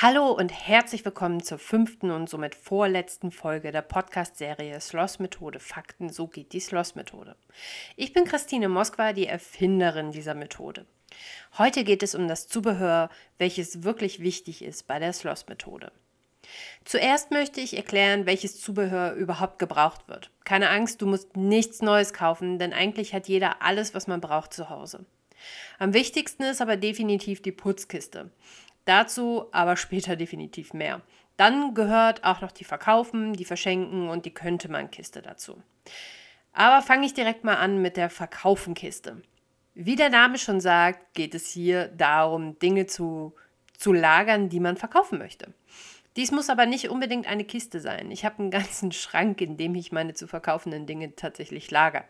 Hallo und herzlich willkommen zur fünften und somit vorletzten Folge der Podcast-Serie Sloss-Methode Fakten, so geht die Sloss-Methode. Ich bin Christine Moskwa, die Erfinderin dieser Methode. Heute geht es um das Zubehör, welches wirklich wichtig ist bei der Sloss-Methode. Zuerst möchte ich erklären, welches Zubehör überhaupt gebraucht wird. Keine Angst, du musst nichts Neues kaufen, denn eigentlich hat jeder alles, was man braucht zu Hause. Am wichtigsten ist aber definitiv die Putzkiste. Dazu aber später definitiv mehr. Dann gehört auch noch die Verkaufen, die Verschenken und die könnte man Kiste dazu. Aber fange ich direkt mal an mit der Verkaufenkiste. Wie der Name schon sagt, geht es hier darum, Dinge zu, zu lagern, die man verkaufen möchte. Dies muss aber nicht unbedingt eine Kiste sein. Ich habe einen ganzen Schrank, in dem ich meine zu verkaufenden Dinge tatsächlich lager.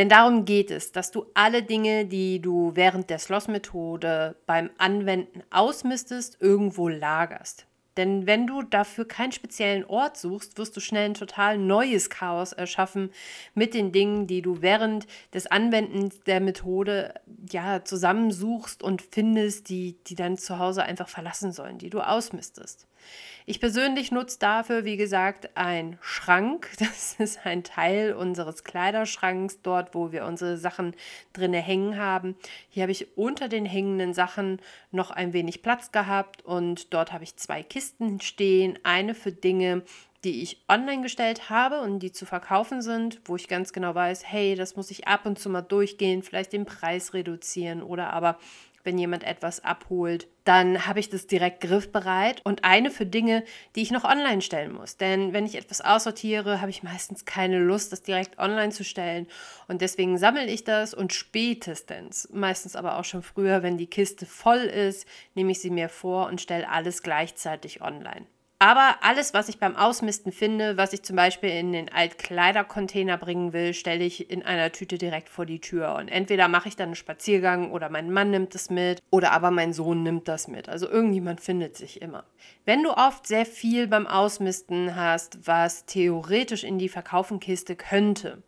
Denn darum geht es, dass du alle Dinge, die du während der Sloss-Methode beim Anwenden ausmistest, irgendwo lagerst. Denn wenn du dafür keinen speziellen Ort suchst, wirst du schnell ein total neues Chaos erschaffen mit den Dingen, die du während des Anwendens der Methode ja zusammensuchst und findest, die, die dann zu Hause einfach verlassen sollen, die du ausmistest. Ich persönlich nutze dafür, wie gesagt, einen Schrank. Das ist ein Teil unseres Kleiderschranks, dort, wo wir unsere Sachen drinne hängen haben. Hier habe ich unter den hängenden Sachen noch ein wenig Platz gehabt und dort habe ich zwei Kisten stehen. Eine für Dinge, die ich online gestellt habe und die zu verkaufen sind, wo ich ganz genau weiß, hey, das muss ich ab und zu mal durchgehen, vielleicht den Preis reduzieren oder aber wenn jemand etwas abholt, dann habe ich das direkt griffbereit und eine für Dinge, die ich noch online stellen muss. Denn wenn ich etwas aussortiere, habe ich meistens keine Lust, das direkt online zu stellen. Und deswegen sammle ich das und spätestens, meistens aber auch schon früher, wenn die Kiste voll ist, nehme ich sie mir vor und stelle alles gleichzeitig online. Aber alles, was ich beim Ausmisten finde, was ich zum Beispiel in den Altkleidercontainer bringen will, stelle ich in einer Tüte direkt vor die Tür. Und entweder mache ich dann einen Spaziergang oder mein Mann nimmt es mit oder aber mein Sohn nimmt das mit. Also irgendjemand findet sich immer. Wenn du oft sehr viel beim Ausmisten hast, was theoretisch in die Verkaufenkiste könnte,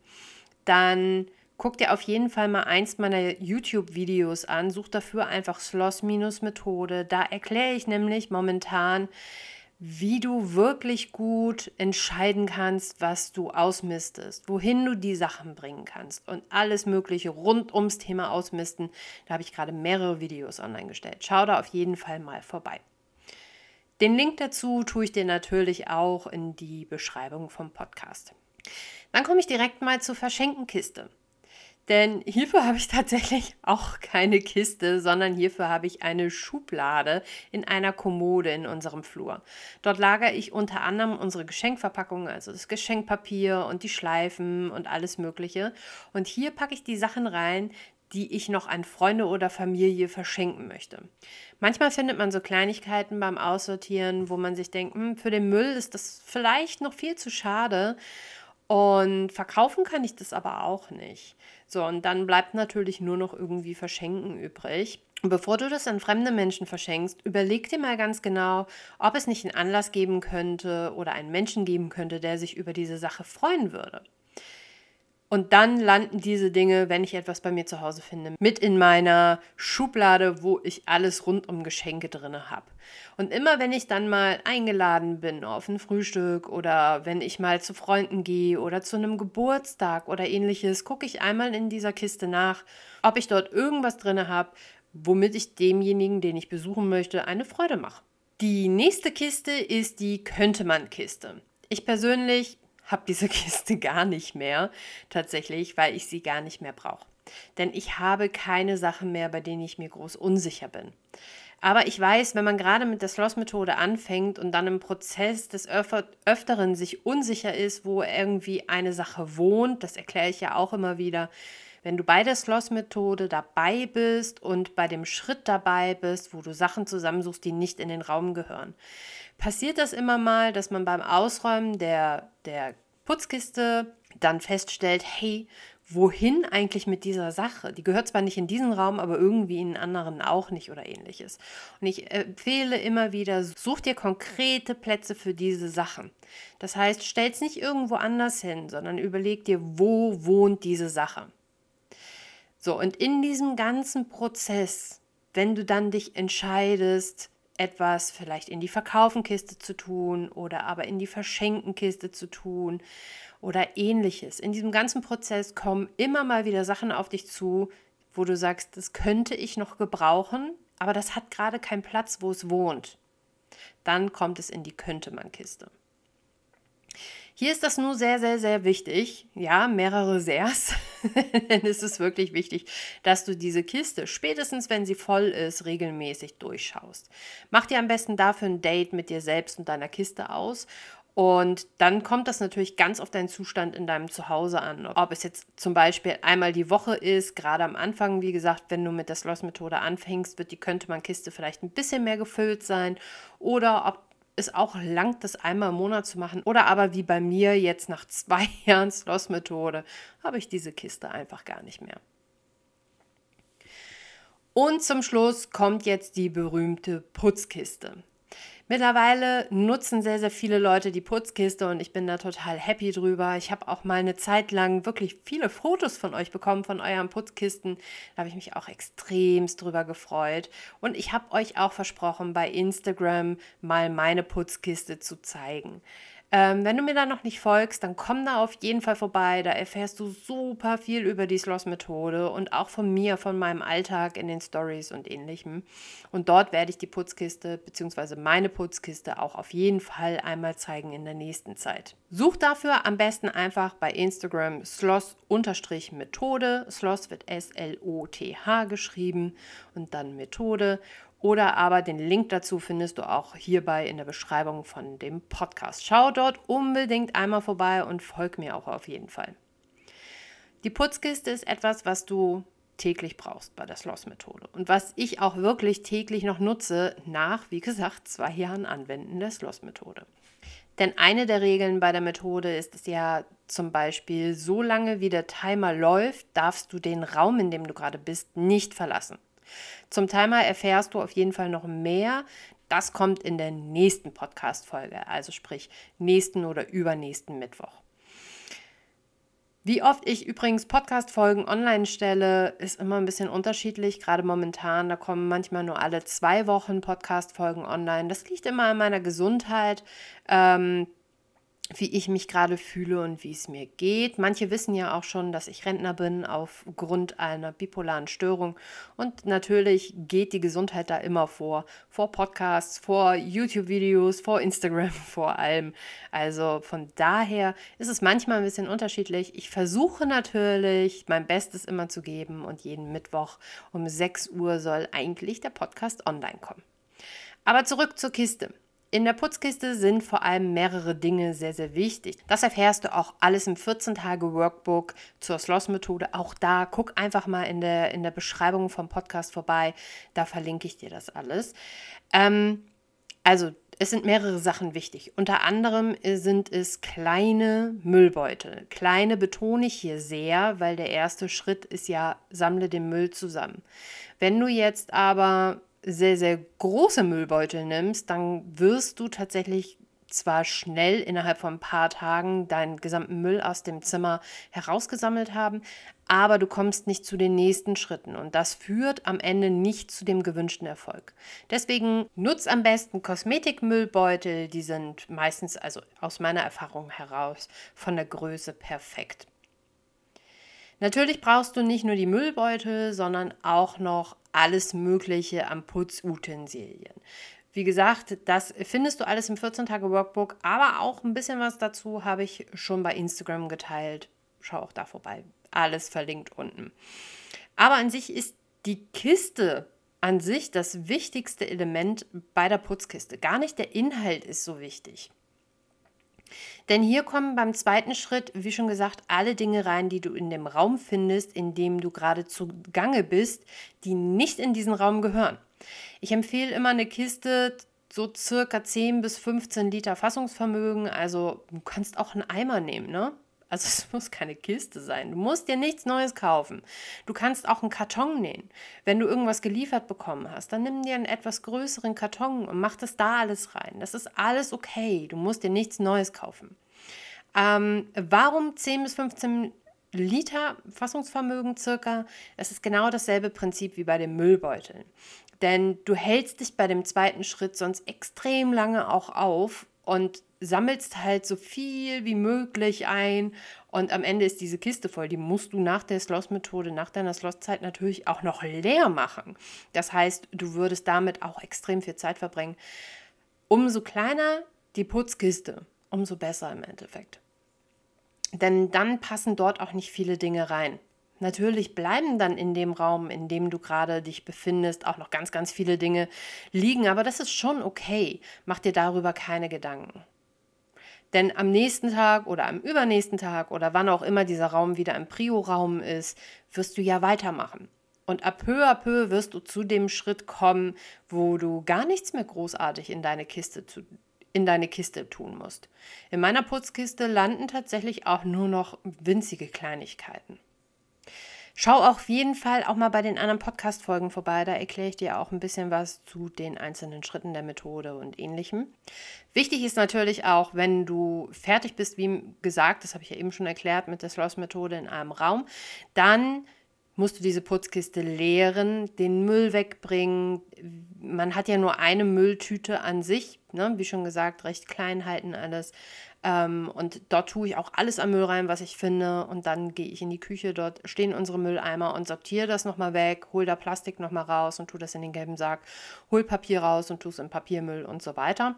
dann guck dir auf jeden Fall mal eins meiner YouTube-Videos an. Such dafür einfach Sloss-Methode. Da erkläre ich nämlich momentan, wie du wirklich gut entscheiden kannst, was du ausmistest, wohin du die Sachen bringen kannst und alles Mögliche rund ums Thema Ausmisten. Da habe ich gerade mehrere Videos online gestellt. Schau da auf jeden Fall mal vorbei. Den Link dazu tue ich dir natürlich auch in die Beschreibung vom Podcast. Dann komme ich direkt mal zur Verschenkenkiste. Denn hierfür habe ich tatsächlich auch keine Kiste, sondern hierfür habe ich eine Schublade in einer Kommode in unserem Flur. Dort lagere ich unter anderem unsere Geschenkverpackungen, also das Geschenkpapier und die Schleifen und alles Mögliche. Und hier packe ich die Sachen rein, die ich noch an Freunde oder Familie verschenken möchte. Manchmal findet man so Kleinigkeiten beim Aussortieren, wo man sich denkt, hm, für den Müll ist das vielleicht noch viel zu schade. Und verkaufen kann ich das aber auch nicht. So, und dann bleibt natürlich nur noch irgendwie Verschenken übrig. Und bevor du das an fremde Menschen verschenkst, überleg dir mal ganz genau, ob es nicht einen Anlass geben könnte oder einen Menschen geben könnte, der sich über diese Sache freuen würde. Und dann landen diese Dinge, wenn ich etwas bei mir zu Hause finde, mit in meiner Schublade, wo ich alles rund um Geschenke drin habe. Und immer wenn ich dann mal eingeladen bin auf ein Frühstück oder wenn ich mal zu Freunden gehe oder zu einem Geburtstag oder ähnliches, gucke ich einmal in dieser Kiste nach, ob ich dort irgendwas drin habe, womit ich demjenigen, den ich besuchen möchte, eine Freude mache. Die nächste Kiste ist die Könnte man Kiste. Ich persönlich habe diese Kiste gar nicht mehr, tatsächlich, weil ich sie gar nicht mehr brauche. Denn ich habe keine Sachen mehr, bei denen ich mir groß unsicher bin. Aber ich weiß, wenn man gerade mit der Sloss-Methode anfängt und dann im Prozess des Öfteren sich unsicher ist, wo irgendwie eine Sache wohnt, das erkläre ich ja auch immer wieder, wenn du bei der Sloss-Methode dabei bist und bei dem Schritt dabei bist, wo du Sachen zusammensuchst, die nicht in den Raum gehören, passiert das immer mal, dass man beim Ausräumen der, der Putzkiste dann feststellt, hey, wohin eigentlich mit dieser Sache? Die gehört zwar nicht in diesen Raum, aber irgendwie in anderen auch nicht oder ähnliches. Und ich empfehle immer wieder, such dir konkrete Plätze für diese Sachen. Das heißt, stell es nicht irgendwo anders hin, sondern überleg dir, wo wohnt diese Sache. So, und in diesem ganzen Prozess, wenn du dann dich entscheidest, etwas vielleicht in die Verkaufenkiste zu tun oder aber in die Verschenkenkiste zu tun oder ähnliches. In diesem ganzen Prozess kommen immer mal wieder Sachen auf dich zu, wo du sagst, das könnte ich noch gebrauchen, aber das hat gerade keinen Platz, wo es wohnt. Dann kommt es in die könnte man Kiste. Hier ist das nur sehr, sehr, sehr wichtig. Ja, mehrere Sehrs. Denn es ist wirklich wichtig, dass du diese Kiste, spätestens wenn sie voll ist, regelmäßig durchschaust. Mach dir am besten dafür ein Date mit dir selbst und deiner Kiste aus und dann kommt das natürlich ganz auf deinen Zustand in deinem Zuhause an. Ob es jetzt zum Beispiel einmal die Woche ist, gerade am Anfang, wie gesagt, wenn du mit der Sloss-Methode anfängst, wird die könnte man Kiste vielleicht ein bisschen mehr gefüllt sein. Oder ob es auch langt, das einmal im Monat zu machen. Oder aber wie bei mir jetzt nach zwei Jahren Sloss-Methode, habe ich diese Kiste einfach gar nicht mehr. Und zum Schluss kommt jetzt die berühmte Putzkiste. Mittlerweile nutzen sehr, sehr viele Leute die Putzkiste und ich bin da total happy drüber. Ich habe auch mal eine Zeit lang wirklich viele Fotos von euch bekommen, von euren Putzkisten. Da habe ich mich auch extremst drüber gefreut. Und ich habe euch auch versprochen, bei Instagram mal meine Putzkiste zu zeigen. Ähm, wenn du mir da noch nicht folgst, dann komm da auf jeden Fall vorbei. Da erfährst du super viel über die Sloss-Methode und auch von mir, von meinem Alltag in den Stories und ähnlichem. Und dort werde ich die Putzkiste bzw. meine Putzkiste auch auf jeden Fall einmal zeigen in der nächsten Zeit. Such dafür am besten einfach bei Instagram Sloss-Methode. Sloss wird S-L-O-T-H geschrieben und dann Methode. Oder aber den Link dazu findest du auch hierbei in der Beschreibung von dem Podcast. Schau dort unbedingt einmal vorbei und folg mir auch auf jeden Fall. Die Putzkiste ist etwas, was du täglich brauchst bei der Sloss-Methode und was ich auch wirklich täglich noch nutze nach, wie gesagt, zwei Jahren Anwenden der Sloss-Methode. Denn eine der Regeln bei der Methode ist es ja zum Beispiel, so lange wie der Timer läuft, darfst du den Raum, in dem du gerade bist, nicht verlassen. Zum Timer erfährst du auf jeden Fall noch mehr. Das kommt in der nächsten Podcast-Folge, also sprich nächsten oder übernächsten Mittwoch. Wie oft ich übrigens Podcast-Folgen online stelle, ist immer ein bisschen unterschiedlich. Gerade momentan, da kommen manchmal nur alle zwei Wochen Podcast-Folgen online. Das liegt immer an meiner Gesundheit. Ähm, wie ich mich gerade fühle und wie es mir geht. Manche wissen ja auch schon, dass ich Rentner bin aufgrund einer bipolaren Störung. Und natürlich geht die Gesundheit da immer vor. Vor Podcasts, vor YouTube-Videos, vor Instagram vor allem. Also von daher ist es manchmal ein bisschen unterschiedlich. Ich versuche natürlich, mein Bestes immer zu geben. Und jeden Mittwoch um 6 Uhr soll eigentlich der Podcast online kommen. Aber zurück zur Kiste. In der Putzkiste sind vor allem mehrere Dinge sehr, sehr wichtig. Das erfährst du auch alles im 14-Tage-Workbook zur Sloss-Methode. Auch da guck einfach mal in der, in der Beschreibung vom Podcast vorbei. Da verlinke ich dir das alles. Ähm, also, es sind mehrere Sachen wichtig. Unter anderem sind es kleine Müllbeutel. Kleine betone ich hier sehr, weil der erste Schritt ist ja, sammle den Müll zusammen. Wenn du jetzt aber sehr, sehr große Müllbeutel nimmst, dann wirst du tatsächlich zwar schnell innerhalb von ein paar Tagen deinen gesamten Müll aus dem Zimmer herausgesammelt haben, aber du kommst nicht zu den nächsten Schritten und das führt am Ende nicht zu dem gewünschten Erfolg. Deswegen nutz am besten Kosmetikmüllbeutel, die sind meistens, also aus meiner Erfahrung heraus, von der Größe perfekt. Natürlich brauchst du nicht nur die Müllbeutel, sondern auch noch alles Mögliche an Putzutensilien. Wie gesagt, das findest du alles im 14-Tage-Workbook, aber auch ein bisschen was dazu habe ich schon bei Instagram geteilt. Schau auch da vorbei. Alles verlinkt unten. Aber an sich ist die Kiste an sich das wichtigste Element bei der Putzkiste. Gar nicht der Inhalt ist so wichtig. Denn hier kommen beim zweiten Schritt, wie schon gesagt, alle Dinge rein, die du in dem Raum findest, in dem du gerade zugange bist, die nicht in diesen Raum gehören. Ich empfehle immer eine Kiste so circa 10 bis 15 Liter Fassungsvermögen. Also du kannst auch einen Eimer nehmen, ne? Also es muss keine Kiste sein. Du musst dir nichts Neues kaufen. Du kannst auch einen Karton nähen. Wenn du irgendwas geliefert bekommen hast, dann nimm dir einen etwas größeren Karton und mach das da alles rein. Das ist alles okay. Du musst dir nichts Neues kaufen. Ähm, warum 10 bis 15 Liter Fassungsvermögen circa? Es ist genau dasselbe Prinzip wie bei den Müllbeuteln. Denn du hältst dich bei dem zweiten Schritt sonst extrem lange auch auf und sammelst halt so viel wie möglich ein und am Ende ist diese Kiste voll. Die musst du nach der Sloss-Methode, nach deiner Sloss-Zeit natürlich auch noch leer machen. Das heißt, du würdest damit auch extrem viel Zeit verbringen. Umso kleiner die Putzkiste, umso besser im Endeffekt. Denn dann passen dort auch nicht viele Dinge rein. Natürlich bleiben dann in dem Raum, in dem du gerade dich befindest, auch noch ganz, ganz viele Dinge liegen, aber das ist schon okay. Mach dir darüber keine Gedanken. Denn am nächsten Tag oder am übernächsten Tag oder wann auch immer dieser Raum wieder im Prio-Raum ist, wirst du ja weitermachen. Und ab peu à peu wirst du zu dem Schritt kommen, wo du gar nichts mehr großartig in deine Kiste zu, in deine Kiste tun musst. In meiner Putzkiste landen tatsächlich auch nur noch winzige Kleinigkeiten. Schau auf jeden Fall auch mal bei den anderen Podcast-Folgen vorbei. Da erkläre ich dir auch ein bisschen was zu den einzelnen Schritten der Methode und ähnlichem. Wichtig ist natürlich auch, wenn du fertig bist, wie gesagt, das habe ich ja eben schon erklärt mit der Sloss-Methode in einem Raum, dann musst du diese Putzkiste leeren, den Müll wegbringen. Man hat ja nur eine Mülltüte an sich, ne? wie schon gesagt, recht klein halten alles. Ähm, und dort tue ich auch alles am Müll rein, was ich finde. Und dann gehe ich in die Küche, dort stehen unsere Mülleimer und sortiere das nochmal weg, hole da Plastik nochmal raus und tue das in den gelben Sack, hol Papier raus und tue es im Papiermüll und so weiter.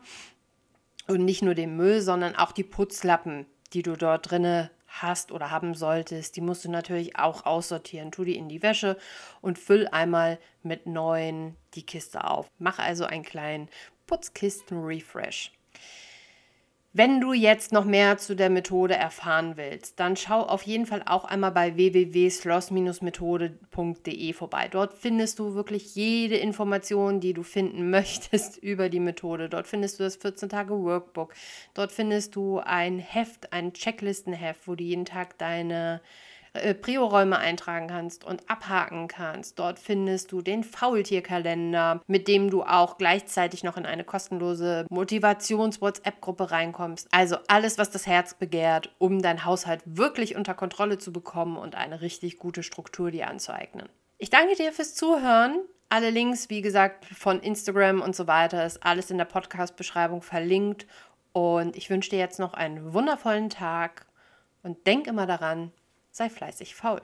Und nicht nur den Müll, sondern auch die Putzlappen, die du dort drinne hast oder haben solltest, die musst du natürlich auch aussortieren. Tu die in die Wäsche und füll einmal mit neuen die Kiste auf. Mach also einen kleinen Putzkisten-Refresh. Wenn du jetzt noch mehr zu der Methode erfahren willst, dann schau auf jeden Fall auch einmal bei www.sloss-methode.de vorbei. Dort findest du wirklich jede Information, die du finden möchtest über die Methode. Dort findest du das 14-Tage-Workbook. Dort findest du ein Heft, ein Checklistenheft, wo du jeden Tag deine äh, Prioräume eintragen kannst und abhaken kannst. Dort findest du den Faultierkalender, mit dem du auch gleichzeitig noch in eine kostenlose Motivations-WhatsApp-Gruppe reinkommst. Also alles, was das Herz begehrt, um dein Haushalt wirklich unter Kontrolle zu bekommen und eine richtig gute Struktur dir anzueignen. Ich danke dir fürs Zuhören. Alle Links, wie gesagt, von Instagram und so weiter, ist alles in der Podcast-Beschreibung verlinkt. Und ich wünsche dir jetzt noch einen wundervollen Tag und denk immer daran, sei fleißig faul.